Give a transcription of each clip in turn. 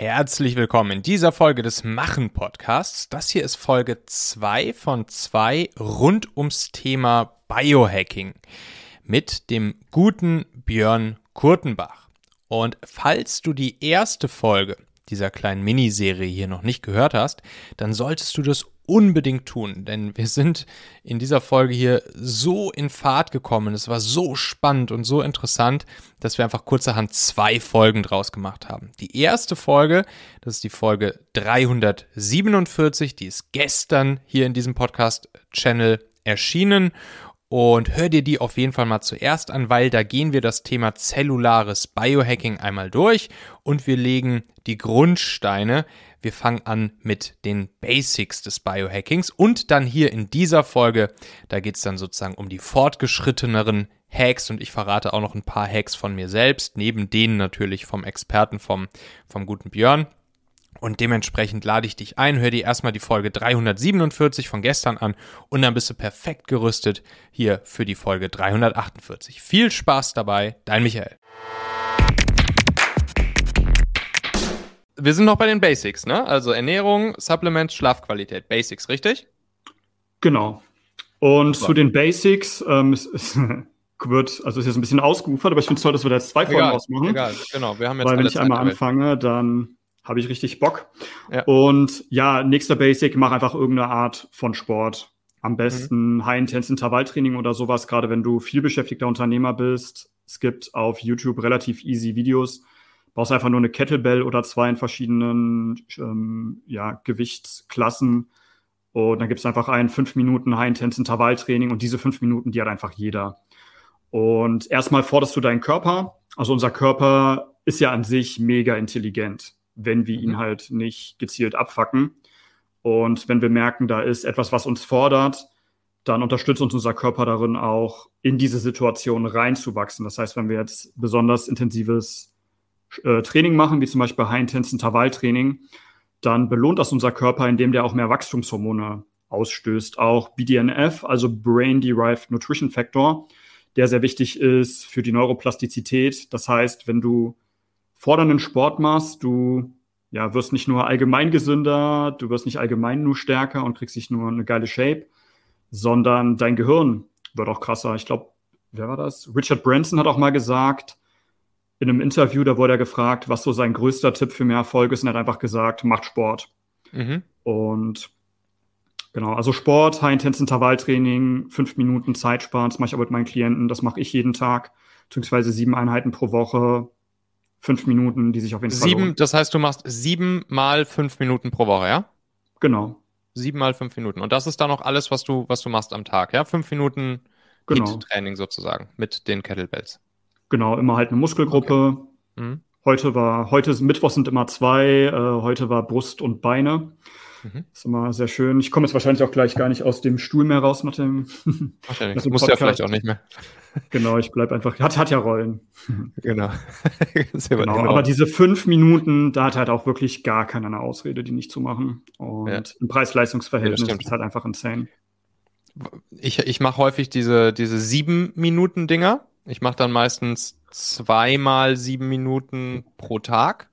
Herzlich willkommen in dieser Folge des Machen Podcasts. Das hier ist Folge 2 von 2 rund ums Thema Biohacking mit dem guten Björn Kurtenbach. Und falls du die erste Folge dieser kleinen Miniserie hier noch nicht gehört hast, dann solltest du das unbedingt tun, denn wir sind in dieser Folge hier so in Fahrt gekommen. Es war so spannend und so interessant, dass wir einfach kurzerhand zwei Folgen draus gemacht haben. Die erste Folge, das ist die Folge 347, die ist gestern hier in diesem Podcast-Channel erschienen und hör dir die auf jeden Fall mal zuerst an, weil da gehen wir das Thema zellulares Biohacking einmal durch und wir legen die Grundsteine. Wir fangen an mit den Basics des Biohackings und dann hier in dieser Folge, da geht es dann sozusagen um die fortgeschritteneren Hacks und ich verrate auch noch ein paar Hacks von mir selbst, neben denen natürlich vom Experten vom, vom guten Björn. Und dementsprechend lade ich dich ein, hör dir erstmal die Folge 347 von gestern an und dann bist du perfekt gerüstet hier für die Folge 348. Viel Spaß dabei, dein Michael. Wir sind noch bei den Basics, ne? Also Ernährung, Supplements, Schlafqualität. Basics, richtig? Genau. Und so. zu den Basics, ähm, es, es wird, also ist jetzt ein bisschen ausgeufert, aber ich finde es toll, dass wir da jetzt zwei Folgen ausmachen. Egal, genau. Wir haben jetzt Weil wenn ich einmal anfange, dann habe ich richtig Bock. Ja. Und ja, nächster Basic, mach einfach irgendeine Art von Sport. Am besten mhm. High-Intense-Intervalltraining oder sowas, gerade wenn du viel beschäftigter Unternehmer bist. Es gibt auf YouTube relativ easy Videos. Brauchst einfach nur eine Kettlebell oder zwei in verschiedenen ähm, ja, Gewichtsklassen. Und dann gibt es einfach ein 5 Minuten High-Intense-Intervalltraining und diese 5 Minuten, die hat einfach jeder. Und erstmal forderst du deinen Körper. Also unser Körper ist ja an sich mega intelligent wenn wir ihn mhm. halt nicht gezielt abfacken. Und wenn wir merken, da ist etwas, was uns fordert, dann unterstützt uns unser Körper darin auch, in diese Situation reinzuwachsen. Das heißt, wenn wir jetzt besonders intensives äh, Training machen, wie zum Beispiel High-Intense Intervalltraining, dann belohnt das unser Körper, indem der auch mehr Wachstumshormone ausstößt. Auch BDNF, also Brain-Derived Nutrition Factor, der sehr wichtig ist für die Neuroplastizität. Das heißt, wenn du fordernden Sport machst, du ja, wirst nicht nur allgemein gesünder, du wirst nicht allgemein nur stärker und kriegst nicht nur eine geile Shape, sondern dein Gehirn wird auch krasser. Ich glaube, wer war das? Richard Branson hat auch mal gesagt, in einem Interview, da wurde er gefragt, was so sein größter Tipp für mehr Erfolg ist, und er hat einfach gesagt, macht Sport. Mhm. Und genau, also Sport, High-Intense-Intervalltraining, fünf Minuten Zeit sparen, das mache ich auch mit meinen Klienten, das mache ich jeden Tag, beziehungsweise sieben Einheiten pro Woche, fünf Minuten, die sich auf jeden Fall. Sieben, das heißt, du machst sieben mal fünf Minuten pro Woche, ja? Genau. Sieben mal fünf Minuten. Und das ist dann auch alles, was du, was du machst am Tag, ja? Fünf Minuten genau. Training sozusagen mit den Kettlebells. Genau, immer halt eine Muskelgruppe. Okay. Mhm. Heute war, heute Mittwoch sind immer zwei, äh, heute war Brust und Beine. Mhm. ist immer sehr schön. Ich komme jetzt wahrscheinlich auch gleich gar nicht aus dem Stuhl mehr raus mit dem. Wahrscheinlich. Das muss ja vielleicht auch nicht mehr. Genau, ich bleibe einfach. Hat, hat ja Rollen. Genau. genau. Aber diese fünf Minuten, da hat halt auch wirklich gar keiner eine Ausrede, die nicht zu machen. Und ja. ein Preis-Leistungs-Verhältnis ja, ist halt einfach insane. Ich, ich mache häufig diese, diese sieben Minuten Dinger. Ich mache dann meistens zweimal sieben Minuten pro Tag.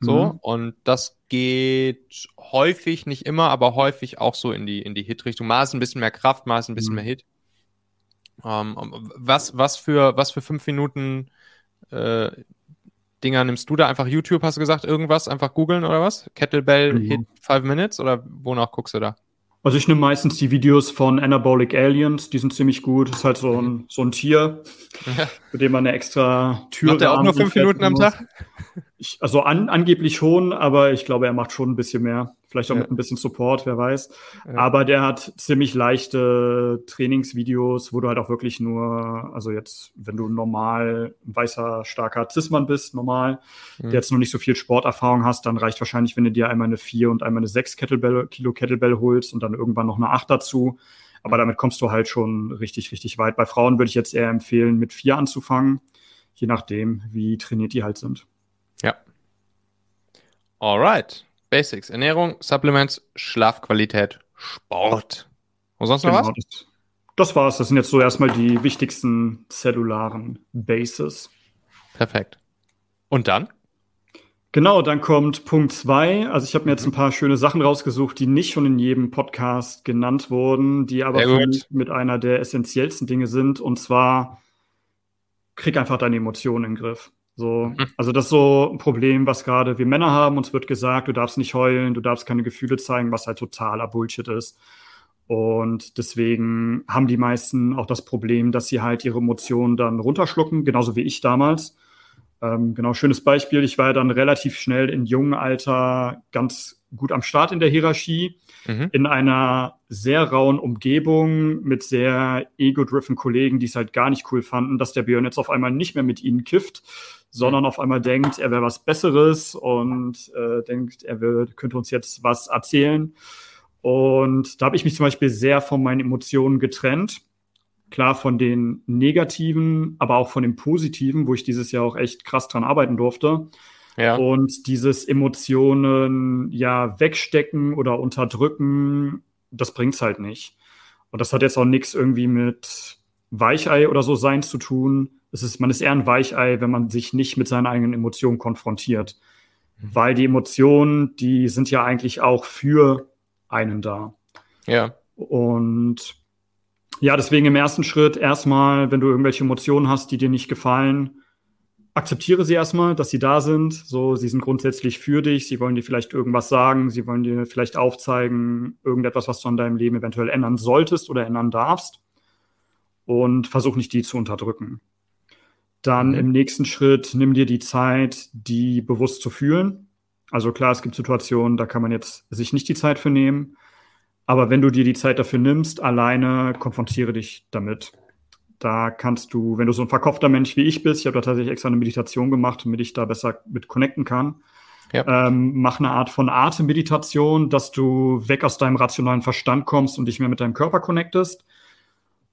So, mhm. und das geht häufig, nicht immer, aber häufig auch so in die, in die Hit-Richtung. Mal ist ein bisschen mehr Kraft, mal ist ein bisschen mhm. mehr Hit. Ähm, was, was, für, was für fünf Minuten äh, Dinger nimmst du da? Einfach YouTube, hast du gesagt, irgendwas? Einfach googeln oder was? Kettlebell mhm. Hit 5 Minutes oder wonach guckst du da? Also ich nehme meistens die Videos von Anabolic Aliens, die sind ziemlich gut. Das ist halt so ein, so ein Tier, für den man eine extra Tür Macht der auch nur fünf Minuten am Tag? Ich, also an, angeblich schon, aber ich glaube, er macht schon ein bisschen mehr. Vielleicht auch ja. mit ein bisschen Support, wer weiß. Ja. Aber der hat ziemlich leichte Trainingsvideos, wo du halt auch wirklich nur, also jetzt, wenn du normal ein weißer, starker Zismann bist, normal, mhm. der jetzt noch nicht so viel Sporterfahrung hast, dann reicht wahrscheinlich, wenn du dir einmal eine 4 und einmal eine 6 Kettlebell, Kilo Kettlebell holst und dann irgendwann noch eine 8 dazu. Aber damit kommst du halt schon richtig, richtig weit. Bei Frauen würde ich jetzt eher empfehlen, mit 4 anzufangen, je nachdem, wie trainiert die halt sind. Ja. Alright. Basics. Ernährung, Supplements, Schlafqualität, Sport. Und sonst noch genau, was? Das, das war's. Das sind jetzt so erstmal die wichtigsten zellularen Bases. Perfekt. Und dann? Genau, dann kommt Punkt zwei. Also ich habe mir jetzt ein paar schöne Sachen rausgesucht, die nicht schon in jedem Podcast genannt wurden, die aber mit einer der essentiellsten Dinge sind. Und zwar krieg einfach deine Emotionen in den Griff. So, mhm. also das ist so ein Problem, was gerade wir Männer haben. Uns wird gesagt, du darfst nicht heulen, du darfst keine Gefühle zeigen, was halt totaler Bullshit ist. Und deswegen haben die meisten auch das Problem, dass sie halt ihre Emotionen dann runterschlucken, genauso wie ich damals. Ähm, genau, schönes Beispiel. Ich war ja dann relativ schnell in jungen Alter ganz gut am Start in der Hierarchie, mhm. in einer sehr rauen Umgebung mit sehr ego-driven Kollegen, die es halt gar nicht cool fanden, dass der Björn jetzt auf einmal nicht mehr mit ihnen kifft, sondern mhm. auf einmal denkt, er wäre was Besseres und äh, denkt, er will, könnte uns jetzt was erzählen. Und da habe ich mich zum Beispiel sehr von meinen Emotionen getrennt klar von den negativen, aber auch von den positiven, wo ich dieses Jahr auch echt krass dran arbeiten durfte. Ja. Und dieses Emotionen ja wegstecken oder unterdrücken, das bringt's halt nicht. Und das hat jetzt auch nichts irgendwie mit Weichei oder so sein zu tun. Es ist, man ist eher ein Weichei, wenn man sich nicht mit seinen eigenen Emotionen konfrontiert. Mhm. Weil die Emotionen, die sind ja eigentlich auch für einen da. Ja. Und ja, deswegen im ersten Schritt erstmal, wenn du irgendwelche Emotionen hast, die dir nicht gefallen, akzeptiere sie erstmal, dass sie da sind. So, sie sind grundsätzlich für dich. Sie wollen dir vielleicht irgendwas sagen. Sie wollen dir vielleicht aufzeigen, irgendetwas, was du an deinem Leben eventuell ändern solltest oder ändern darfst. Und versuch nicht, die zu unterdrücken. Dann mhm. im nächsten Schritt nimm dir die Zeit, die bewusst zu fühlen. Also klar, es gibt Situationen, da kann man jetzt sich nicht die Zeit für nehmen. Aber wenn du dir die Zeit dafür nimmst, alleine konfrontiere dich damit. Da kannst du, wenn du so ein verkopfter Mensch wie ich bist, ich habe da tatsächlich extra eine Meditation gemacht, damit ich da besser mit connecten kann. Ja. Ähm, mach eine Art von Atemmeditation, dass du weg aus deinem rationalen Verstand kommst und dich mehr mit deinem Körper connectest.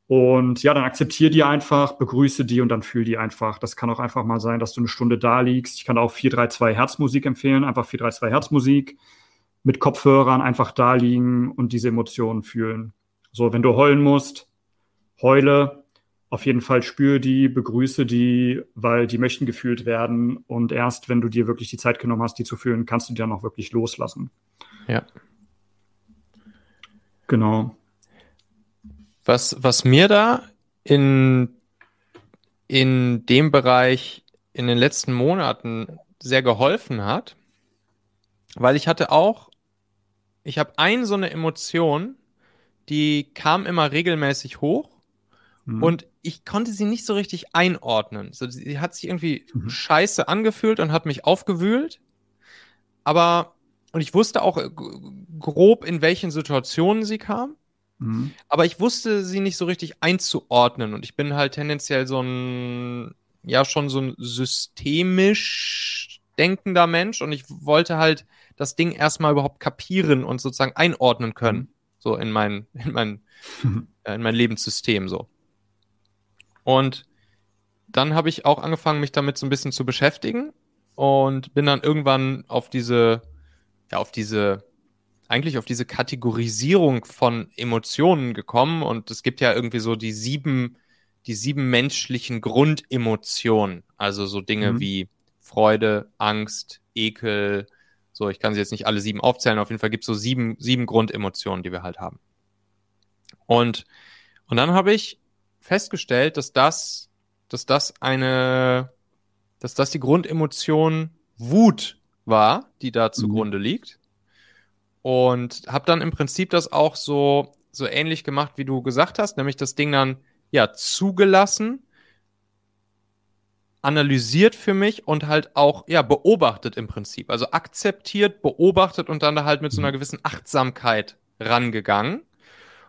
Und ja, dann akzeptier die einfach, begrüße die und dann fühl die einfach. Das kann auch einfach mal sein, dass du eine Stunde da liegst. Ich kann auch 432 Herzmusik empfehlen, einfach 432 Herzmusik mit Kopfhörern einfach da liegen und diese Emotionen fühlen. So, wenn du heulen musst, heule, auf jeden Fall spüre die, begrüße die, weil die möchten gefühlt werden. Und erst wenn du dir wirklich die Zeit genommen hast, die zu fühlen, kannst du die dann auch wirklich loslassen. Ja. Genau. Was, was mir da in, in dem Bereich in den letzten Monaten sehr geholfen hat, weil ich hatte auch ich habe eine so eine Emotion, die kam immer regelmäßig hoch mhm. und ich konnte sie nicht so richtig einordnen. So, sie hat sich irgendwie mhm. scheiße angefühlt und hat mich aufgewühlt. Aber, und ich wusste auch äh, grob, in welchen Situationen sie kam. Mhm. Aber ich wusste sie nicht so richtig einzuordnen. Und ich bin halt tendenziell so ein, ja, schon so ein systemisch denkender Mensch. Und ich wollte halt das Ding erstmal überhaupt kapieren und sozusagen einordnen können, mhm. so in mein, in mein, äh, in mein Lebenssystem so. Und dann habe ich auch angefangen, mich damit so ein bisschen zu beschäftigen und bin dann irgendwann auf diese, ja, auf diese, eigentlich auf diese Kategorisierung von Emotionen gekommen und es gibt ja irgendwie so die sieben, die sieben menschlichen Grundemotionen, also so Dinge mhm. wie Freude, Angst, Ekel, so, ich kann sie jetzt nicht alle sieben aufzählen, auf jeden Fall gibt es so sieben, sieben Grundemotionen, die wir halt haben. Und, und dann habe ich festgestellt, dass das, dass das eine, dass das die Grundemotion Wut war, die da zugrunde mhm. liegt. Und habe dann im Prinzip das auch so, so ähnlich gemacht, wie du gesagt hast, nämlich das Ding dann ja zugelassen analysiert für mich und halt auch, ja, beobachtet im Prinzip. Also akzeptiert, beobachtet und dann da halt mit so einer mhm. gewissen Achtsamkeit rangegangen.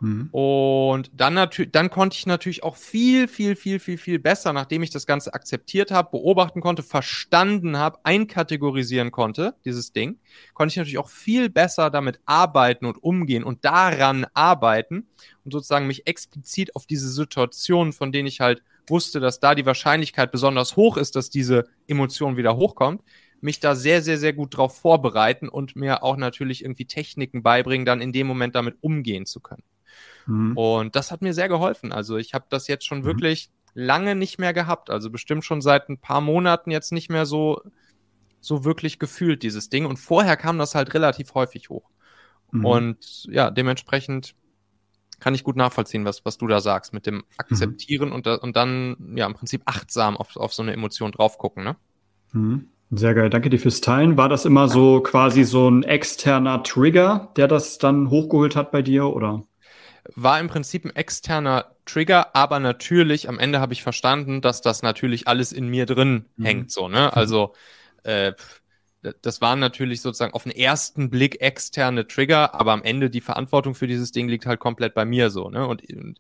Mhm. Und dann natürlich, dann konnte ich natürlich auch viel, viel, viel, viel, viel besser, nachdem ich das Ganze akzeptiert habe, beobachten konnte, verstanden habe, einkategorisieren konnte, dieses Ding, konnte ich natürlich auch viel besser damit arbeiten und umgehen und daran arbeiten und sozusagen mich explizit auf diese Situationen, von denen ich halt wusste, dass da die Wahrscheinlichkeit besonders hoch ist, dass diese Emotion wieder hochkommt, mich da sehr, sehr, sehr gut drauf vorbereiten und mir auch natürlich irgendwie Techniken beibringen, dann in dem Moment damit umgehen zu können. Mhm. Und das hat mir sehr geholfen. Also ich habe das jetzt schon mhm. wirklich lange nicht mehr gehabt. Also bestimmt schon seit ein paar Monaten jetzt nicht mehr so, so wirklich gefühlt, dieses Ding. Und vorher kam das halt relativ häufig hoch. Mhm. Und ja, dementsprechend kann ich gut nachvollziehen, was, was du da sagst, mit dem Akzeptieren mhm. und, und dann ja im Prinzip achtsam auf, auf so eine Emotion drauf gucken, ne? Mhm. Sehr geil, danke dir fürs Teilen. War das immer so quasi so ein externer Trigger, der das dann hochgeholt hat bei dir, oder? War im Prinzip ein externer Trigger, aber natürlich, am Ende habe ich verstanden, dass das natürlich alles in mir drin mhm. hängt, so, ne? Mhm. Also, äh, das waren natürlich sozusagen auf den ersten Blick externe Trigger, aber am Ende die Verantwortung für dieses Ding liegt halt komplett bei mir so, ne? Und, und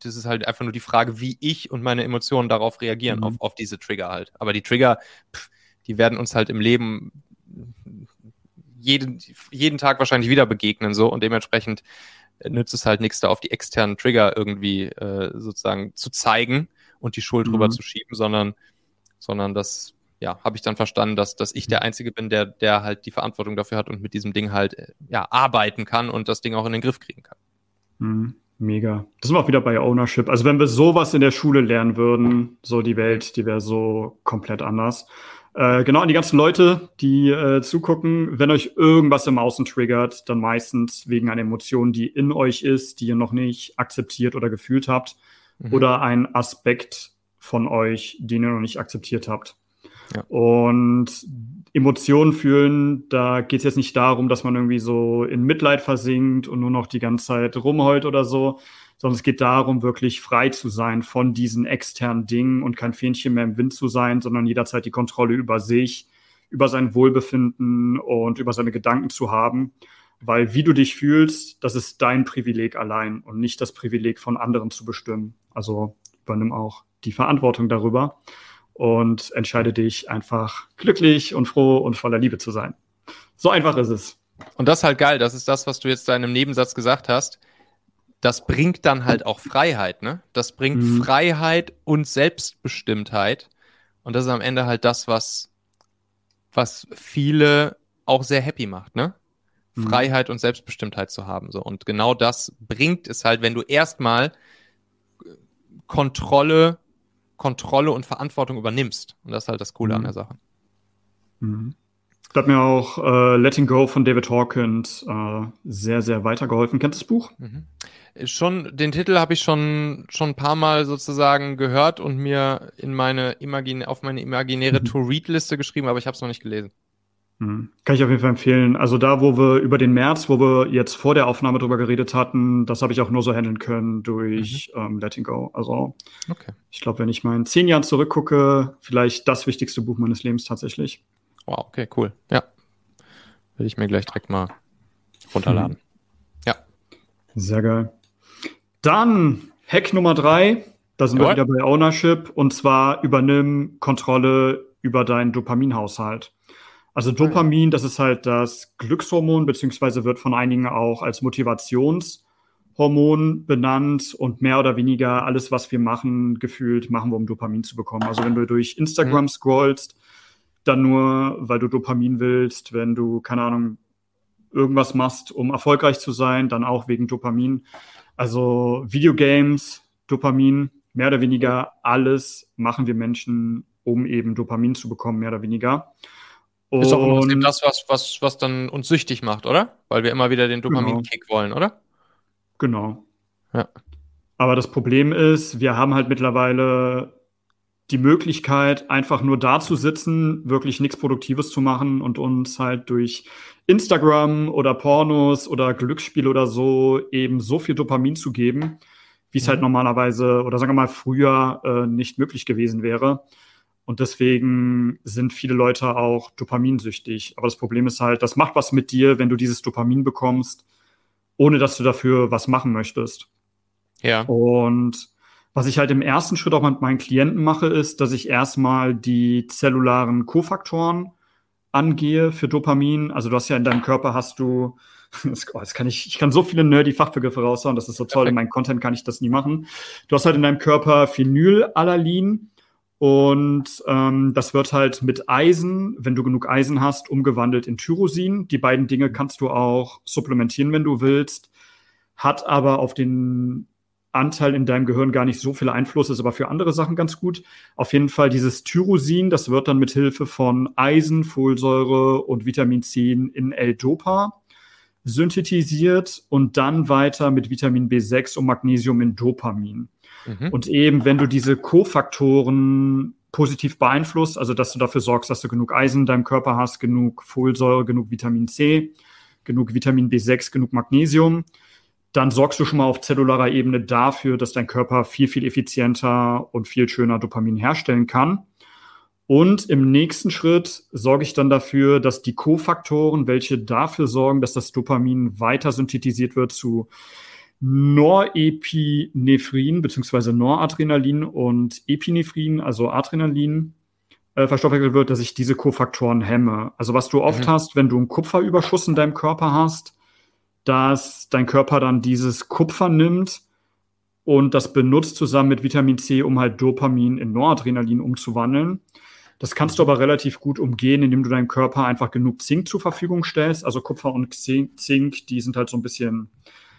das ist halt einfach nur die Frage, wie ich und meine Emotionen darauf reagieren, mhm. auf, auf diese Trigger halt. Aber die Trigger, pff, die werden uns halt im Leben jeden, jeden Tag wahrscheinlich wieder begegnen so und dementsprechend nützt es halt nichts, da auf die externen Trigger irgendwie äh, sozusagen zu zeigen und die Schuld mhm. drüber zu schieben, sondern, sondern das, ja, habe ich dann verstanden, dass, dass ich der Einzige bin, der, der halt die Verantwortung dafür hat und mit diesem Ding halt äh, ja, arbeiten kann und das Ding auch in den Griff kriegen kann. Mhm. Mega. Das sind wir auch wieder bei Ownership. Also wenn wir sowas in der Schule lernen würden, so die Welt, die wäre so komplett anders. Äh, genau, an die ganzen Leute, die äh, zugucken, wenn euch irgendwas im Außen triggert, dann meistens wegen einer Emotion, die in euch ist, die ihr noch nicht akzeptiert oder gefühlt habt, mhm. oder ein Aspekt von euch, den ihr noch nicht akzeptiert habt. Ja. Und Emotionen fühlen, da geht es jetzt nicht darum, dass man irgendwie so in Mitleid versinkt und nur noch die ganze Zeit rumheult oder so, sondern es geht darum, wirklich frei zu sein von diesen externen Dingen und kein Fähnchen mehr im Wind zu sein, sondern jederzeit die Kontrolle über sich, über sein Wohlbefinden und über seine Gedanken zu haben. Weil wie du dich fühlst, das ist dein Privileg allein und nicht das Privileg von anderen zu bestimmen. Also übernimm auch die Verantwortung darüber und entscheide dich einfach glücklich und froh und voller Liebe zu sein. So einfach ist es. Und das ist halt geil. Das ist das, was du jetzt da in einem Nebensatz gesagt hast das bringt dann halt auch Freiheit, ne? Das bringt mhm. Freiheit und Selbstbestimmtheit. Und das ist am Ende halt das, was, was viele auch sehr happy macht, ne? Mhm. Freiheit und Selbstbestimmtheit zu haben. So. Und genau das bringt es halt, wenn du erstmal Kontrolle, Kontrolle und Verantwortung übernimmst. Und das ist halt das Coole mhm. an der Sache. Mhm. Da hat mir auch äh, Letting Go von David Hawkins äh, sehr, sehr weitergeholfen. Kennst du das Buch? Mhm. Schon, den Titel habe ich schon, schon ein paar Mal sozusagen gehört und mir in meine Imagin auf meine imaginäre mhm. To-Read-Liste geschrieben, aber ich habe es noch nicht gelesen. Mhm. Kann ich auf jeden Fall empfehlen. Also da, wo wir über den März, wo wir jetzt vor der Aufnahme drüber geredet hatten, das habe ich auch nur so handeln können durch mhm. ähm, Letting Go. Also okay. ich glaube, wenn ich mal in zehn Jahren zurückgucke, vielleicht das wichtigste Buch meines Lebens tatsächlich. Wow, okay, cool. Ja. Will ich mir gleich direkt mal runterladen. Mhm. Ja. Sehr geil. Dann Hack Nummer drei. Da sind Jawohl. wir wieder bei Ownership. Und zwar übernimm Kontrolle über deinen Dopaminhaushalt. Also Dopamin, das ist halt das Glückshormon, beziehungsweise wird von einigen auch als Motivationshormon benannt und mehr oder weniger alles, was wir machen, gefühlt, machen wir, um Dopamin zu bekommen. Also wenn du durch Instagram mhm. scrollst, dann nur, weil du Dopamin willst, wenn du, keine Ahnung, irgendwas machst, um erfolgreich zu sein, dann auch wegen Dopamin. Also Videogames, Dopamin, mehr oder weniger alles machen wir Menschen, um eben Dopamin zu bekommen, mehr oder weniger. Und ist auch im das, was, was, was dann uns süchtig macht, oder? Weil wir immer wieder den genau. Dopamin-Kick genau. wollen, oder? Genau. Ja. Aber das Problem ist, wir haben halt mittlerweile die Möglichkeit, einfach nur da zu sitzen, wirklich nichts Produktives zu machen und uns halt durch Instagram oder Pornos oder Glücksspiel oder so eben so viel Dopamin zu geben, wie es halt mhm. normalerweise oder sagen wir mal früher äh, nicht möglich gewesen wäre. Und deswegen sind viele Leute auch dopaminsüchtig. Aber das Problem ist halt, das macht was mit dir, wenn du dieses Dopamin bekommst, ohne dass du dafür was machen möchtest. Ja. Und was ich halt im ersten Schritt auch mit meinen Klienten mache, ist, dass ich erstmal die zellularen Kofaktoren angehe für Dopamin. Also du hast ja in deinem Körper hast du, das, oh, das kann ich, ich kann so viele nerdy Fachbegriffe raushauen, das ist so toll. In meinem Content kann ich das nie machen. Du hast halt in deinem Körper Phenylalanin und ähm, das wird halt mit Eisen, wenn du genug Eisen hast, umgewandelt in Tyrosin. Die beiden Dinge kannst du auch supplementieren, wenn du willst. Hat aber auf den Anteil in deinem Gehirn gar nicht so viel Einfluss ist, aber für andere Sachen ganz gut. Auf jeden Fall dieses Tyrosin, das wird dann mit Hilfe von Eisen, Folsäure und Vitamin C in L-Dopa synthetisiert und dann weiter mit Vitamin B6 und Magnesium in Dopamin. Mhm. Und eben, wenn du diese Kofaktoren positiv beeinflusst, also dass du dafür sorgst, dass du genug Eisen in deinem Körper hast, genug Folsäure, genug Vitamin C, genug Vitamin B6, genug Magnesium, dann sorgst du schon mal auf zellularer Ebene dafür, dass dein Körper viel, viel effizienter und viel schöner Dopamin herstellen kann. Und im nächsten Schritt sorge ich dann dafür, dass die Kofaktoren, welche dafür sorgen, dass das Dopamin weiter synthetisiert wird zu Norepinephrin bzw. Noradrenalin und Epinephrin, also Adrenalin, äh, verstoffwechselt wird, dass ich diese Kofaktoren hemme. Also was du oft mhm. hast, wenn du einen Kupferüberschuss in deinem Körper hast, dass dein Körper dann dieses Kupfer nimmt und das benutzt zusammen mit Vitamin C, um halt Dopamin in Noradrenalin umzuwandeln. Das kannst du aber relativ gut umgehen, indem du deinem Körper einfach genug Zink zur Verfügung stellst. Also Kupfer und Zink, die sind halt so ein bisschen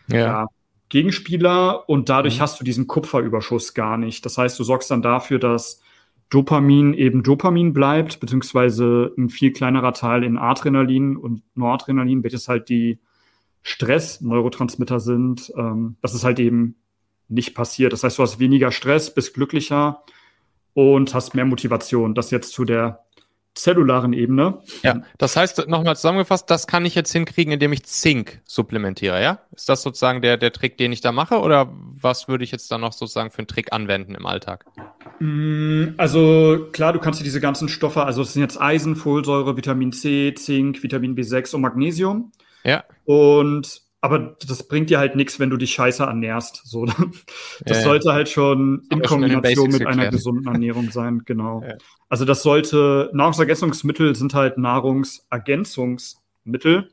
ja. Ja, Gegenspieler und dadurch mhm. hast du diesen Kupferüberschuss gar nicht. Das heißt, du sorgst dann dafür, dass Dopamin eben Dopamin bleibt, beziehungsweise ein viel kleinerer Teil in Adrenalin und Noradrenalin, welches halt die Stress-Neurotransmitter sind. Ähm, das ist halt eben nicht passiert. Das heißt, du hast weniger Stress, bist glücklicher und hast mehr Motivation. Das jetzt zu der zellularen Ebene. Ja, das heißt, nochmal zusammengefasst, das kann ich jetzt hinkriegen, indem ich Zink supplementiere, ja? Ist das sozusagen der, der Trick, den ich da mache oder was würde ich jetzt da noch sozusagen für einen Trick anwenden im Alltag? Mm, also klar, du kannst dir diese ganzen Stoffe, also es sind jetzt Eisen, Folsäure, Vitamin C, Zink, Vitamin B6 und Magnesium. Ja. Und aber das bringt dir halt nichts, wenn du dich scheiße ernährst. So, das ja, sollte halt schon in Kombination mit einer gesunden Ernährung sein, genau. Ja. Also das sollte, Nahrungsergänzungsmittel sind halt Nahrungsergänzungsmittel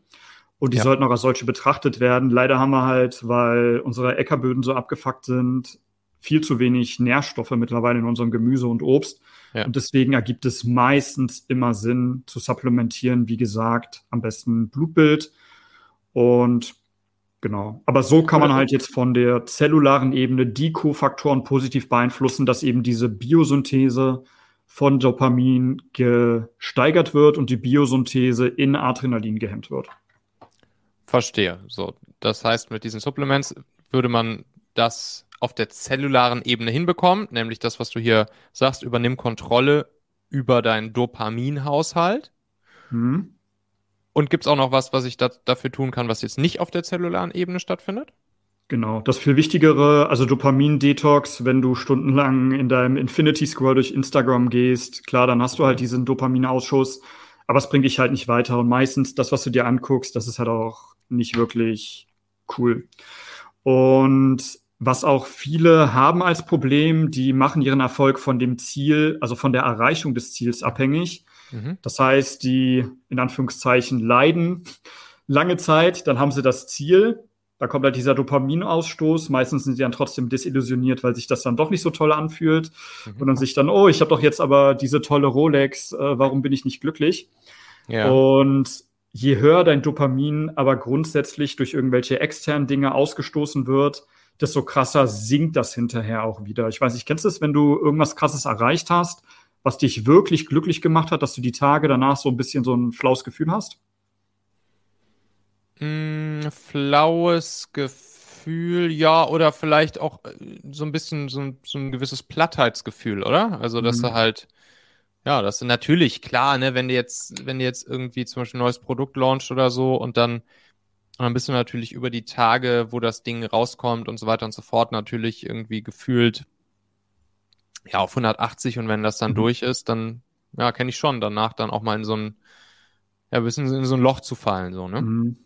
und die ja. sollten auch als solche betrachtet werden. Leider haben wir halt, weil unsere Äckerböden so abgefuckt sind, viel zu wenig Nährstoffe mittlerweile in unserem Gemüse und Obst. Ja. Und deswegen ergibt es meistens immer Sinn zu supplementieren. Wie gesagt, am besten Blutbild. Und Genau. Aber so kann man halt jetzt von der zellularen Ebene die Kofaktoren positiv beeinflussen, dass eben diese Biosynthese von Dopamin gesteigert wird und die Biosynthese in Adrenalin gehemmt wird. Verstehe. So, das heißt, mit diesen Supplements würde man das auf der zellularen Ebene hinbekommen, nämlich das, was du hier sagst, übernimm Kontrolle über deinen Dopaminhaushalt. Mhm. Und gibt es auch noch was, was ich da, dafür tun kann, was jetzt nicht auf der zellularen Ebene stattfindet? Genau, das viel Wichtigere, also Dopamin-Detox, wenn du stundenlang in deinem Infinity-Scroll durch Instagram gehst, klar, dann hast du halt diesen Dopaminausschuss, aber es bringt dich halt nicht weiter. Und meistens das, was du dir anguckst, das ist halt auch nicht wirklich cool. Und was auch viele haben als Problem, die machen ihren Erfolg von dem Ziel, also von der Erreichung des Ziels abhängig. Mhm. Das heißt, die in Anführungszeichen leiden lange Zeit, dann haben sie das Ziel, da kommt halt dieser Dopaminausstoß. Meistens sind sie dann trotzdem desillusioniert, weil sich das dann doch nicht so toll anfühlt. Mhm. Und dann sich dann, oh, ich habe doch jetzt aber diese tolle Rolex, äh, warum bin ich nicht glücklich? Ja. Und je höher dein Dopamin aber grundsätzlich durch irgendwelche externen Dinge ausgestoßen wird, desto krasser sinkt das hinterher auch wieder. Ich weiß nicht, kennst du es, wenn du irgendwas krasses erreicht hast was dich wirklich glücklich gemacht hat, dass du die Tage danach so ein bisschen so ein flaues Gefühl hast? Mm, flaues Gefühl, ja, oder vielleicht auch äh, so ein bisschen so ein, so ein gewisses Plattheitsgefühl, oder? Also, dass mhm. du halt, ja, das ist natürlich klar, ne, wenn du jetzt, wenn du jetzt irgendwie zum Beispiel ein neues Produkt launcht oder so und dann, und dann bist du natürlich über die Tage, wo das Ding rauskommt und so weiter und so fort, natürlich irgendwie gefühlt ja, auf 180 und wenn das dann mhm. durch ist, dann, ja, kenne ich schon, danach dann auch mal in so ein, ja, ein bisschen in so ein Loch zu fallen, so, ne? Mhm.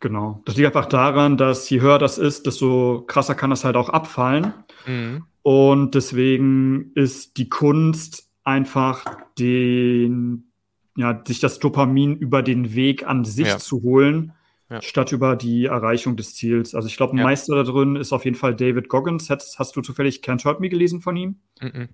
Genau. Das liegt einfach daran, dass je höher das ist, desto krasser kann das halt auch abfallen. Mhm. Und deswegen ist die Kunst einfach den, ja, sich das Dopamin über den Weg an sich ja. zu holen ja. statt über die Erreichung des Ziels. Also ich glaube, ein ja. Meister da drin ist auf jeden Fall David Goggins. Hast, hast du zufällig Can't Hurt Me gelesen von ihm? Mhm.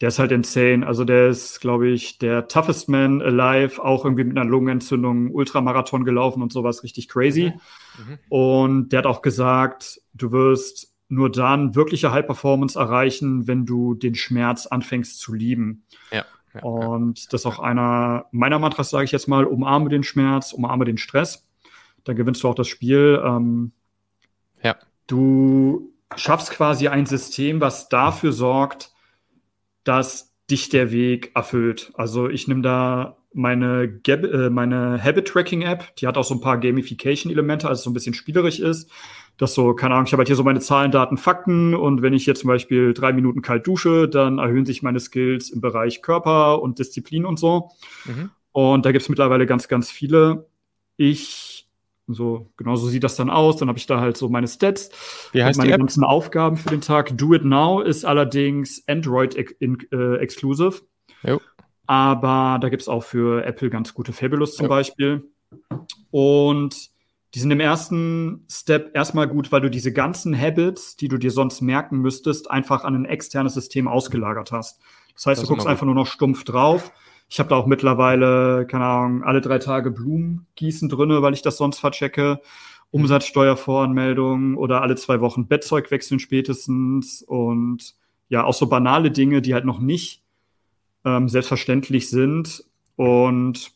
Der ist halt insane. Also der ist, glaube ich, der toughest man alive, auch irgendwie mit einer Lungenentzündung, Ultramarathon gelaufen und sowas, richtig crazy. Mhm. Mhm. Und der hat auch gesagt, du wirst nur dann wirkliche High Performance erreichen, wenn du den Schmerz anfängst zu lieben. Ja. ja und das ist auch einer meiner Mantras, sage ich jetzt mal, umarme den Schmerz, umarme den Stress. Dann gewinnst du auch das Spiel. Ähm, ja. Du schaffst quasi ein System, was dafür sorgt, dass dich der Weg erfüllt. Also ich nehme da meine, Gab äh, meine Habit-Tracking-App, die hat auch so ein paar Gamification-Elemente, also so ein bisschen spielerisch ist. Das so, keine Ahnung, ich habe halt hier so meine Zahlen, Daten, Fakten und wenn ich jetzt zum Beispiel drei Minuten kalt dusche, dann erhöhen sich meine Skills im Bereich Körper und Disziplin und so. Mhm. Und da gibt es mittlerweile ganz, ganz viele. Ich, so, genau so sieht das dann aus. Dann habe ich da halt so meine Stats Wie heißt meine ganzen Aufgaben für den Tag. Do It Now ist allerdings Android-exclusive. Äh, aber da gibt es auch für Apple ganz gute Fabulous zum ja. Beispiel. Und die sind im ersten Step erstmal gut, weil du diese ganzen Habits, die du dir sonst merken müsstest, einfach an ein externes System ausgelagert hast. Das heißt, das du guckst einfach nur noch stumpf drauf. Ich habe da auch mittlerweile, keine Ahnung, alle drei Tage Blumen gießen drinne, weil ich das sonst verchecke. Umsatzsteuervoranmeldungen oder alle zwei Wochen Bettzeug wechseln spätestens und ja, auch so banale Dinge, die halt noch nicht ähm, selbstverständlich sind. Und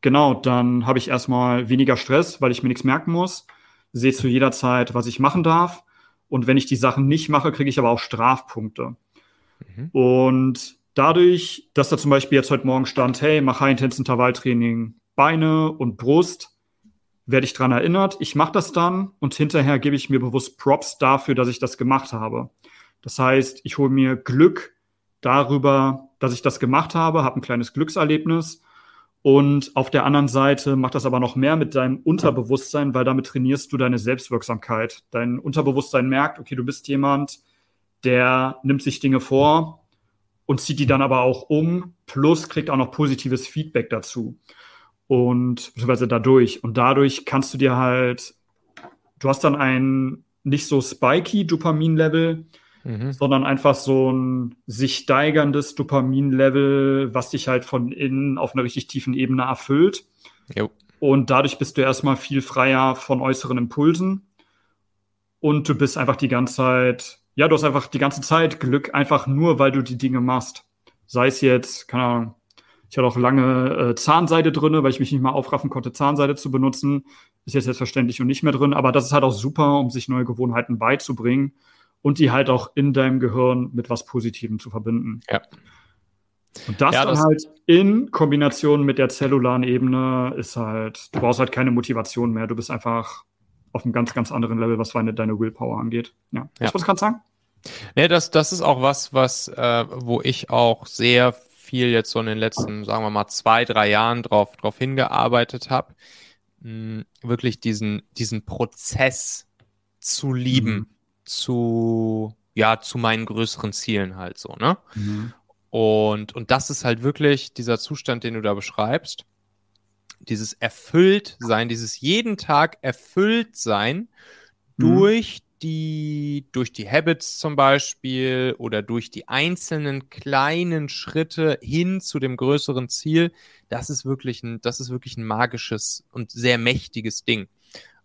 genau, dann habe ich erstmal weniger Stress, weil ich mir nichts merken muss. Sehe zu jeder Zeit, was ich machen darf. Und wenn ich die Sachen nicht mache, kriege ich aber auch Strafpunkte. Mhm. Und dadurch, dass da zum Beispiel jetzt heute Morgen stand, hey, mach High Intense Intervalltraining, Beine und Brust, werde ich daran erinnert. Ich mache das dann und hinterher gebe ich mir bewusst Props dafür, dass ich das gemacht habe. Das heißt, ich hole mir Glück darüber, dass ich das gemacht habe, habe ein kleines Glückserlebnis. Und auf der anderen Seite macht das aber noch mehr mit deinem Unterbewusstsein, weil damit trainierst du deine Selbstwirksamkeit. Dein Unterbewusstsein merkt, okay, du bist jemand, der nimmt sich Dinge vor und zieht die dann aber auch um, plus kriegt auch noch positives Feedback dazu. Und beziehungsweise dadurch. Und dadurch kannst du dir halt, du hast dann ein nicht so spiky Dopamin-Level, mhm. sondern einfach so ein sich steigerndes Dopaminlevel, was dich halt von innen auf einer richtig tiefen Ebene erfüllt. Jo. Und dadurch bist du erstmal viel freier von äußeren Impulsen. Und du bist einfach die ganze Zeit, ja, du hast einfach die ganze Zeit Glück, einfach nur, weil du die Dinge machst. Sei es jetzt, keine Ahnung, ich hatte auch lange äh, Zahnseide drin, weil ich mich nicht mal aufraffen konnte, Zahnseide zu benutzen. Ist jetzt selbstverständlich und nicht mehr drin, aber das ist halt auch super, um sich neue Gewohnheiten beizubringen und die halt auch in deinem Gehirn mit was Positivem zu verbinden. Ja. Und das, ja, das dann halt in Kombination mit der zellularen Ebene ist halt, du brauchst halt keine Motivation mehr. Du bist einfach auf einem ganz, ganz anderen Level, was deine, deine Willpower angeht. Ja. ja. Was kannst du sagen? Nee, das, das ist auch was, was, äh, wo ich auch sehr viel jetzt so in den letzten, sagen wir mal, zwei, drei Jahren drauf, drauf hingearbeitet habe. Hm, wirklich diesen, diesen Prozess zu lieben. Mhm zu, ja, zu meinen größeren Zielen halt so, ne? Mhm. Und, und das ist halt wirklich dieser Zustand, den du da beschreibst. Dieses erfüllt sein, dieses jeden Tag erfüllt sein mhm. durch die, durch die Habits zum Beispiel oder durch die einzelnen kleinen Schritte hin zu dem größeren Ziel, das ist wirklich ein, das ist wirklich ein magisches und sehr mächtiges Ding.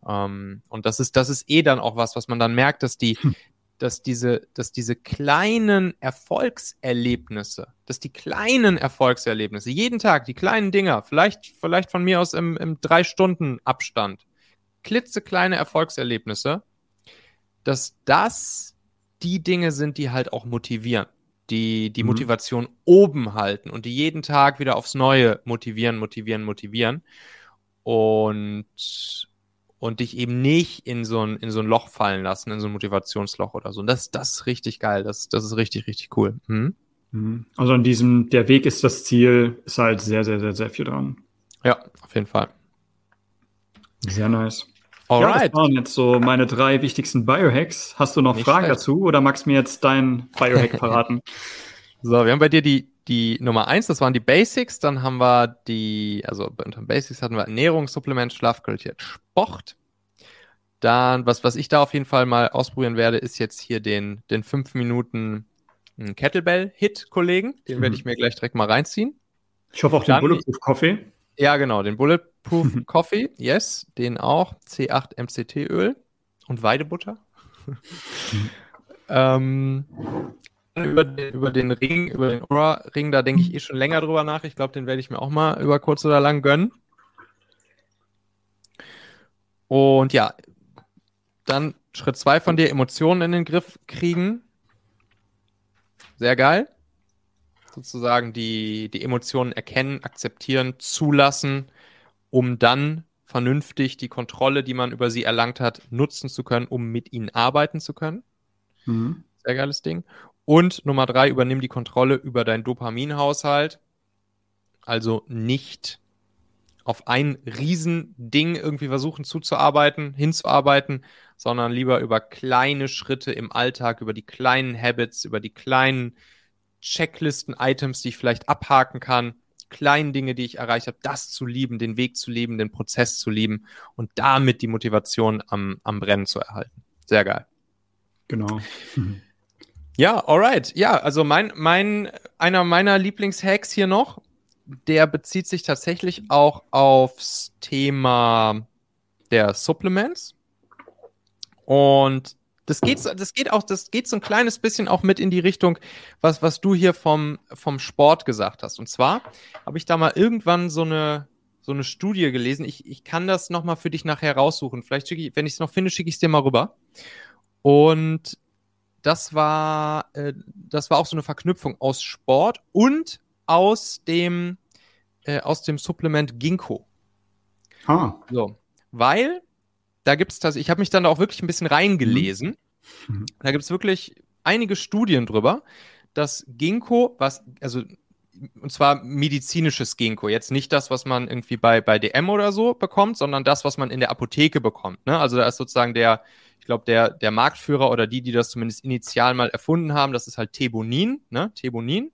Ähm, und das ist, das ist eh dann auch was, was man dann merkt, dass die, hm. Dass diese, dass diese kleinen Erfolgserlebnisse, dass die kleinen Erfolgserlebnisse, jeden Tag, die kleinen Dinger, vielleicht, vielleicht von mir aus im, im drei Stunden Abstand, klitzekleine Erfolgserlebnisse, dass das die Dinge sind, die halt auch motivieren, die die mhm. Motivation oben halten und die jeden Tag wieder aufs Neue motivieren, motivieren, motivieren. Und und dich eben nicht in so ein, in so ein Loch fallen lassen, in so ein Motivationsloch oder so. Und das, das ist richtig geil. Das, das ist richtig, richtig cool. Hm? Mhm. Also an diesem, der Weg ist das Ziel, ist halt sehr, sehr, sehr, sehr viel dran. Ja, auf jeden Fall. Sehr nice. Alright. Ja, das waren jetzt so meine drei wichtigsten Biohacks. Hast du noch Nicht Fragen schlecht. dazu oder magst du mir jetzt dein Biohack verraten? so, wir haben bei dir die, die Nummer eins, das waren die Basics. Dann haben wir die, also unter Basics hatten wir Ernährungssupplement, Schlafqualität, Sport. Dann, was, was ich da auf jeden Fall mal ausprobieren werde, ist jetzt hier den, den 5 Minuten hm, Kettlebell-Hit-Kollegen. Den mhm. werde ich mir gleich direkt mal reinziehen. Ich hoffe auch Dann, den Bulletproof Coffee. Ja, genau, den Bulletproof Coffee, yes, den auch. C8 MCT-Öl und Weidebutter. ähm, über, den, über den Ring, über den Aura-Ring, da denke ich eh schon länger drüber nach. Ich glaube, den werde ich mir auch mal über kurz oder lang gönnen. Und ja, dann Schritt zwei von dir, Emotionen in den Griff kriegen. Sehr geil. Sozusagen die, die Emotionen erkennen, akzeptieren, zulassen, um dann vernünftig die Kontrolle, die man über sie erlangt hat, nutzen zu können, um mit ihnen arbeiten zu können. Mhm. Sehr geiles Ding. Und Nummer drei, übernimm die Kontrolle über deinen Dopaminhaushalt. Also nicht auf ein Riesending irgendwie versuchen zuzuarbeiten, hinzuarbeiten, sondern lieber über kleine Schritte im Alltag, über die kleinen Habits, über die kleinen Checklisten-Items, die ich vielleicht abhaken kann, kleinen Dinge, die ich erreicht habe, das zu lieben, den Weg zu lieben, den Prozess zu lieben und damit die Motivation am, am Brennen zu erhalten. Sehr geil. Genau. Ja, alright. Ja, also mein, mein, einer meiner Lieblingshacks hier noch, der bezieht sich tatsächlich auch aufs Thema der Supplements. Und das geht, das geht auch, das geht so ein kleines bisschen auch mit in die Richtung, was, was du hier vom, vom Sport gesagt hast. Und zwar habe ich da mal irgendwann so eine, so eine Studie gelesen. Ich, ich kann das nochmal für dich nachher raussuchen. Vielleicht schicke ich, wenn ich es noch finde, schicke ich es dir mal rüber. Und das war, äh, das war auch so eine Verknüpfung aus Sport und aus dem, äh, aus dem Supplement Ginkgo. Ah. So, weil da gibt es ich habe mich dann da auch wirklich ein bisschen reingelesen. Mhm. Da gibt es wirklich einige Studien drüber, dass Ginkgo, was, also und zwar medizinisches Ginkgo, jetzt nicht das, was man irgendwie bei, bei DM oder so bekommt, sondern das, was man in der Apotheke bekommt. Ne? Also da ist sozusagen der, glaube, der, der Marktführer oder die, die das zumindest initial mal erfunden haben, das ist halt Thebonin, ne? Thebonin.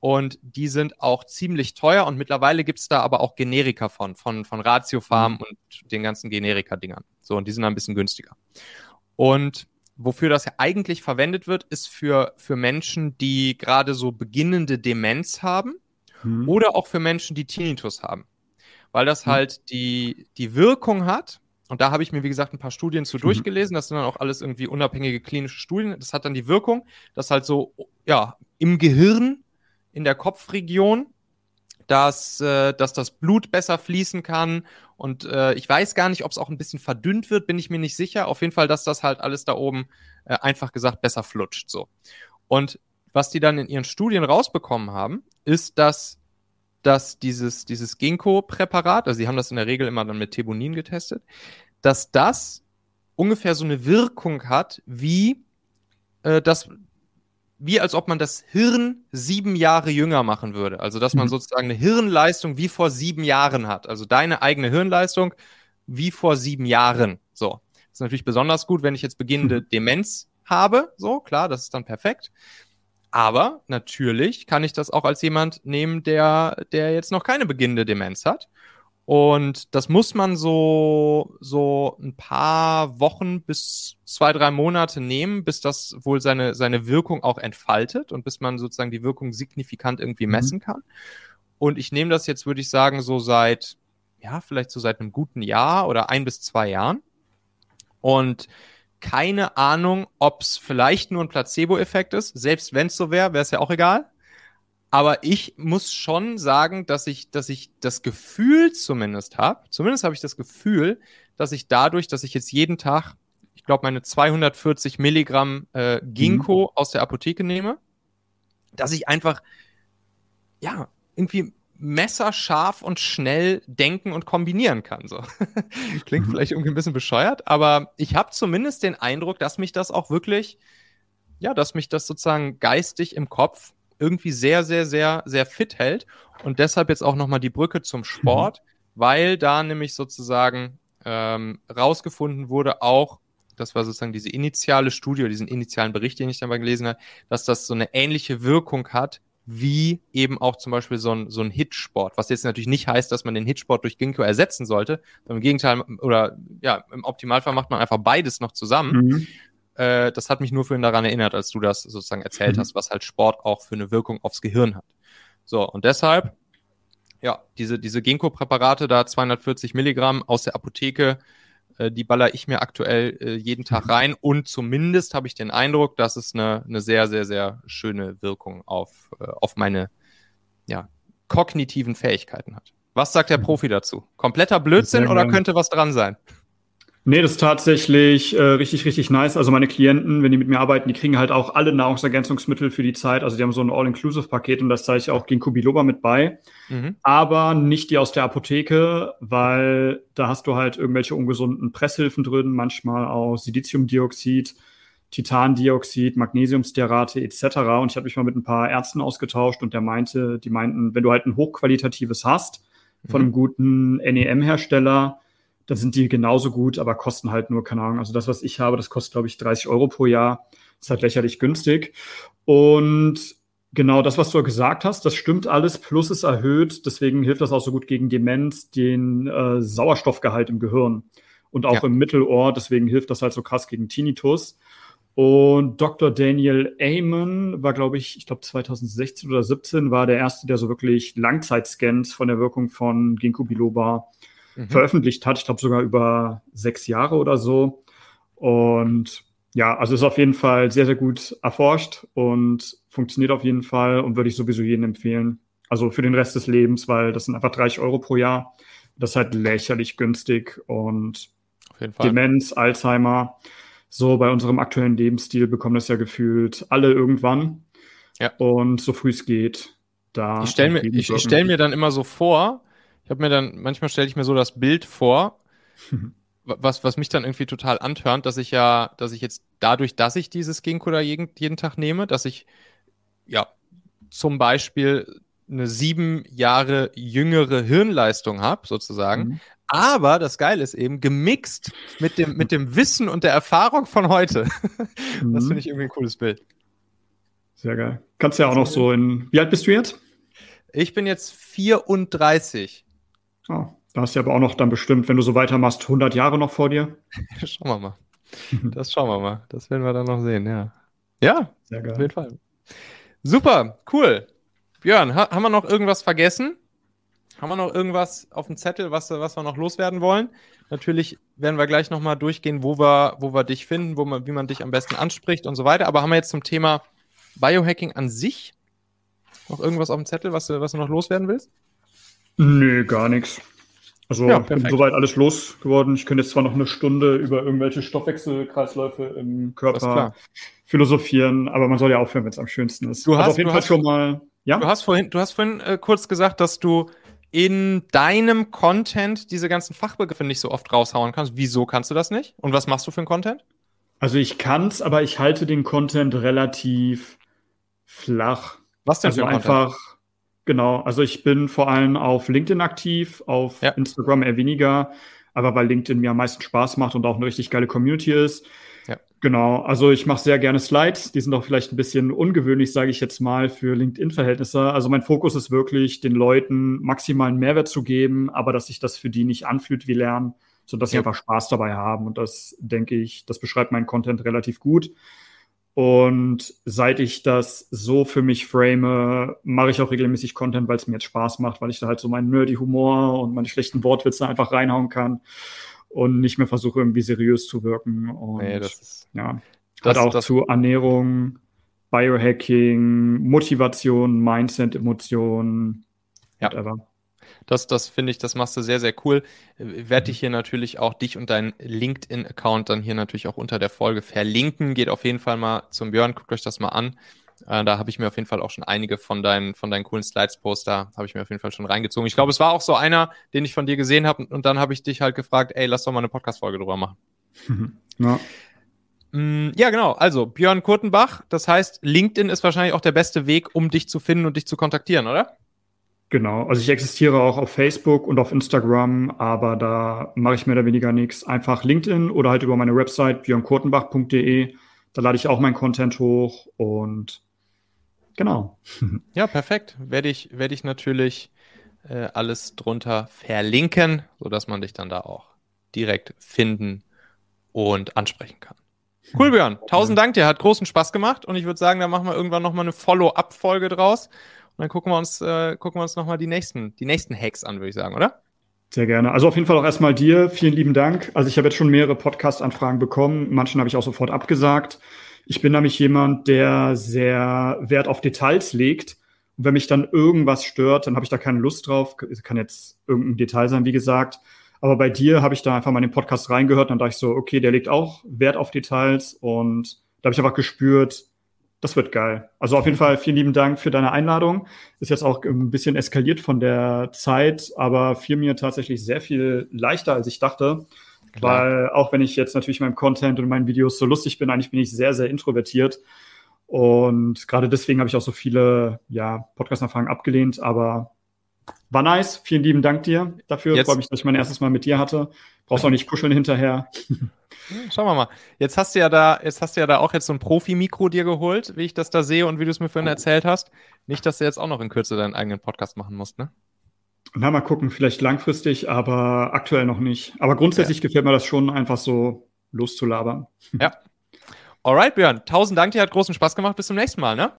Und die sind auch ziemlich teuer und mittlerweile gibt es da aber auch Generika von, von, von Ratiofarm mhm. und den ganzen Generika-Dingern. So, und die sind ein bisschen günstiger. Und wofür das ja eigentlich verwendet wird, ist für, für Menschen, die gerade so beginnende Demenz haben mhm. oder auch für Menschen, die Tinnitus haben. Weil das mhm. halt die, die Wirkung hat, und da habe ich mir, wie gesagt, ein paar Studien zu mhm. durchgelesen. Das sind dann auch alles irgendwie unabhängige klinische Studien. Das hat dann die Wirkung, dass halt so, ja, im Gehirn in der Kopfregion, dass, äh, dass das Blut besser fließen kann. Und äh, ich weiß gar nicht, ob es auch ein bisschen verdünnt wird, bin ich mir nicht sicher. Auf jeden Fall, dass das halt alles da oben äh, einfach gesagt besser flutscht. So. Und was die dann in ihren Studien rausbekommen haben, ist, dass, dass dieses, dieses Ginkgo-Präparat, also sie haben das in der Regel immer dann mit Thebonin getestet, dass das ungefähr so eine Wirkung hat, wie äh, das, wie als ob man das Hirn sieben Jahre jünger machen würde. Also, dass man mhm. sozusagen eine Hirnleistung wie vor sieben Jahren hat. Also deine eigene Hirnleistung wie vor sieben Jahren. So. Das ist natürlich besonders gut, wenn ich jetzt beginnende mhm. Demenz habe. So, klar, das ist dann perfekt. Aber natürlich kann ich das auch als jemand nehmen, der, der jetzt noch keine beginnende Demenz hat. Und das muss man so, so ein paar Wochen bis zwei, drei Monate nehmen, bis das wohl seine, seine Wirkung auch entfaltet und bis man sozusagen die Wirkung signifikant irgendwie mhm. messen kann. Und ich nehme das jetzt, würde ich sagen, so seit, ja, vielleicht so seit einem guten Jahr oder ein bis zwei Jahren. Und keine Ahnung, ob es vielleicht nur ein Placebo-Effekt ist. Selbst wenn es so wäre, wäre es ja auch egal. Aber ich muss schon sagen, dass ich, dass ich das Gefühl zumindest habe, zumindest habe ich das Gefühl, dass ich dadurch, dass ich jetzt jeden Tag, ich glaube, meine 240 Milligramm äh, Ginkgo mhm. aus der Apotheke nehme, dass ich einfach, ja, irgendwie messerscharf und schnell denken und kombinieren kann. So. Klingt mhm. vielleicht irgendwie ein bisschen bescheuert, aber ich habe zumindest den Eindruck, dass mich das auch wirklich, ja, dass mich das sozusagen geistig im Kopf irgendwie sehr, sehr, sehr, sehr fit hält. Und deshalb jetzt auch nochmal die Brücke zum Sport, mhm. weil da nämlich sozusagen ähm, rausgefunden wurde, auch, das war sozusagen diese initiale Studie, diesen initialen Bericht, den ich dann mal gelesen habe, dass das so eine ähnliche Wirkung hat, wie eben auch zum Beispiel so ein, so ein Hitsport. Was jetzt natürlich nicht heißt, dass man den Hitsport durch Ginkgo ersetzen sollte. Im Gegenteil, oder ja, im Optimalfall macht man einfach beides noch zusammen. Mhm. Äh, das hat mich nur vorhin daran erinnert, als du das sozusagen erzählt mhm. hast, was halt Sport auch für eine Wirkung aufs Gehirn hat. So, und deshalb, ja, diese, diese Ginkgo-Präparate, da 240 Milligramm aus der Apotheke, Äh, die baller ich mir aktuell äh, jeden Tag rein und zumindest habe ich den Eindruck, dass es eine, eine sehr, sehr, sehr schöne Wirkung auf, äh, auf meine ja, kognitiven Fähigkeiten hat. Was sagt der mhm. Profi dazu? Kompletter Blödsinn oder könnte was dran sein? Nee, das ist tatsächlich äh, richtig, richtig nice. Also meine Klienten, wenn die mit mir arbeiten, die kriegen halt auch alle Nahrungsergänzungsmittel für die Zeit. Also die haben so ein All-Inclusive-Paket und das zeige ich auch Ginkgo Biloba mit bei. Mhm. Aber nicht die aus der Apotheke, weil da hast du halt irgendwelche ungesunden Presshilfen drin, manchmal auch Siliziumdioxid, Titandioxid, Magnesiumsterate etc. Und ich habe mich mal mit ein paar Ärzten ausgetauscht und der meinte, die meinten, wenn du halt ein hochqualitatives hast von mhm. einem guten NEM-Hersteller, dann sind die genauso gut, aber kosten halt nur, keine Ahnung, also das, was ich habe, das kostet, glaube ich, 30 Euro pro Jahr. Ist halt lächerlich günstig. Und genau das, was du gesagt hast, das stimmt alles, plus es erhöht, deswegen hilft das auch so gut gegen Demenz, den äh, Sauerstoffgehalt im Gehirn und auch ja. im Mittelohr, deswegen hilft das halt so krass gegen Tinnitus. Und Dr. Daniel Amen war, glaube ich, ich glaube 2016 oder 17 war der erste, der so wirklich Langzeitscans von der Wirkung von Ginkgo biloba mhm. veröffentlicht hat. Ich glaube sogar über sechs Jahre oder so. Und ja, also ist auf jeden Fall sehr, sehr gut erforscht und funktioniert auf jeden Fall und würde ich sowieso jedem empfehlen. Also für den Rest des Lebens, weil das sind einfach 30 Euro pro Jahr. Das ist halt lächerlich günstig und Demenz, Alzheimer. So bei unserem aktuellen Lebensstil bekommen das ja gefühlt alle irgendwann. Ja. Und so früh es geht, da. Ich stelle mir, ich, ich stell mir dann immer so vor, ich habe mir dann, manchmal stelle ich mir so das Bild vor, was, was mich dann irgendwie total antörnt, dass ich ja, dass ich jetzt dadurch, dass ich dieses Ginkgo da jeden, jeden Tag nehme, dass ich ja zum Beispiel eine sieben Jahre jüngere Hirnleistung habe, sozusagen. Mhm. Aber das Geile ist eben gemixt mit dem, mit dem Wissen und der Erfahrung von heute. Mhm. Das finde ich irgendwie ein cooles Bild. Sehr geil. Kannst ja auch noch so in. Wie alt bist du jetzt? Ich bin jetzt 34. Oh, da hast du aber auch noch dann bestimmt, wenn du so weitermachst, 100 Jahre noch vor dir. schauen wir mal. Das schauen wir mal. Das werden wir dann noch sehen, ja. Ja, Sehr geil. auf jeden Fall. Super, cool. Björn, ha haben wir noch irgendwas vergessen? Haben wir noch irgendwas auf dem Zettel, was, was wir noch loswerden wollen? Natürlich werden wir gleich nochmal durchgehen, wo wir, wo wir dich finden, wo man, wie man dich am besten anspricht und so weiter. Aber haben wir jetzt zum Thema Biohacking an sich noch irgendwas auf dem Zettel, was was du noch loswerden willst? Nö, gar nichts. Also ja, bin soweit alles losgeworden. Ich könnte jetzt zwar noch eine Stunde über irgendwelche Stoffwechselkreisläufe im Körper philosophieren, aber man soll ja aufhören, wenn es am schönsten ist. Du also hast also auf jeden Fall hast, schon mal. Ja? Du hast vorhin, du hast vorhin äh, kurz gesagt, dass du in deinem Content diese ganzen Fachbegriffe nicht so oft raushauen kannst. Wieso kannst du das nicht? Und was machst du für einen Content? Also ich kann's, aber ich halte den Content relativ flach. Was denn also für ein einfach Content? Genau, also ich bin vor allem auf LinkedIn aktiv, auf ja. Instagram eher weniger, aber weil LinkedIn mir am meisten Spaß macht und auch eine richtig geile Community ist. Ja. Genau, also ich mache sehr gerne Slides, die sind auch vielleicht ein bisschen ungewöhnlich, sage ich jetzt mal, für LinkedIn-Verhältnisse. Also mein Fokus ist wirklich, den Leuten maximalen Mehrwert zu geben, aber dass sich das für die nicht anfühlt wie Lernen, sodass ja. sie einfach Spaß dabei haben. Und das denke ich, das beschreibt meinen Content relativ gut. Und seit ich das so für mich frame, mache ich auch regelmäßig Content, weil es mir jetzt Spaß macht, weil ich da halt so meinen nerdy Humor und meine schlechten Wortwitze einfach reinhauen kann und nicht mehr versuche, irgendwie seriös zu wirken. Und nee, das ist, ja, das, hat auch das, zu Ernährung, Biohacking, Motivation, Mindset, Emotionen, ja. whatever. Das, das finde ich, das machst du sehr, sehr cool. Werde ich hier natürlich auch dich und deinen LinkedIn-Account dann hier natürlich auch unter der Folge verlinken. Geht auf jeden Fall mal zum Björn, guckt euch das mal an. Äh, da habe ich mir auf jeden Fall auch schon einige von deinen, von deinen coolen Slides-Poster, habe ich mir auf jeden Fall schon reingezogen. Ich glaube, es war auch so einer, den ich von dir gesehen habe und dann habe ich dich halt gefragt, ey, lass doch mal eine Podcast-Folge drüber machen. ja. Mm, ja, genau. Also Björn Kurtenbach. Das heißt, LinkedIn ist wahrscheinlich auch der beste Weg, um dich zu finden und dich zu kontaktieren, oder? Genau, also ich existiere auch auf Facebook und auf Instagram, aber da mache ich mehr oder weniger nichts. Einfach LinkedIn oder halt über meine Website björnkurtenbach.de. Da lade ich auch mein Content hoch und genau. Ja, perfekt. Werde ich, werde ich natürlich äh, alles drunter verlinken, sodass man dich dann da auch direkt finden und ansprechen kann. Cool, Björn. Tausend Dank dir. Hat großen Spaß gemacht und ich würde sagen, da machen wir irgendwann nochmal eine Follow-up-Folge draus. Und dann gucken wir uns, äh, gucken wir uns nochmal die nächsten, die nächsten Hacks an, würde ich sagen, oder? Sehr gerne. Also auf jeden Fall auch erstmal dir vielen lieben Dank. Also ich habe jetzt schon mehrere Podcast-Anfragen bekommen. Manchen habe ich auch sofort abgesagt. Ich bin nämlich jemand, der sehr Wert auf Details legt. Und wenn mich dann irgendwas stört, dann habe ich da keine Lust drauf. Kann jetzt irgendein Detail sein, wie gesagt. Aber bei dir habe ich da einfach mal in den Podcast reingehört und dachte ich so, okay, der legt auch Wert auf Details. Und da habe ich einfach gespürt, das wird geil. Also auf jeden Fall vielen lieben Dank für deine Einladung. Ist jetzt auch ein bisschen eskaliert von der Zeit, aber fiel mir tatsächlich sehr viel leichter, als ich dachte. Klar. Weil auch wenn ich jetzt natürlich meinem Content und meinen Videos so lustig bin, eigentlich bin ich sehr, sehr introvertiert. Und gerade deswegen habe ich auch so viele ja, Podcast-Anfragen abgelehnt, aber war nice. Vielen lieben Dank dir dafür. Jetzt. Freue mich, dass ich mein erstes Mal mit dir hatte. Brauchst auch nicht kuscheln hinterher. Schauen wir mal. Jetzt hast du ja da, jetzt hast du ja da auch jetzt so ein Profi-Mikro dir geholt, wie ich das da sehe und wie du es mir vorhin erzählt hast. Nicht, dass du jetzt auch noch in Kürze deinen eigenen Podcast machen musst, ne? Na, mal gucken, vielleicht langfristig, aber aktuell noch nicht. Aber grundsätzlich ja. gefällt mir das schon, einfach so loszulabern. Ja. Alright, Björn. Tausend Dank, dir hat großen Spaß gemacht. Bis zum nächsten Mal, ne?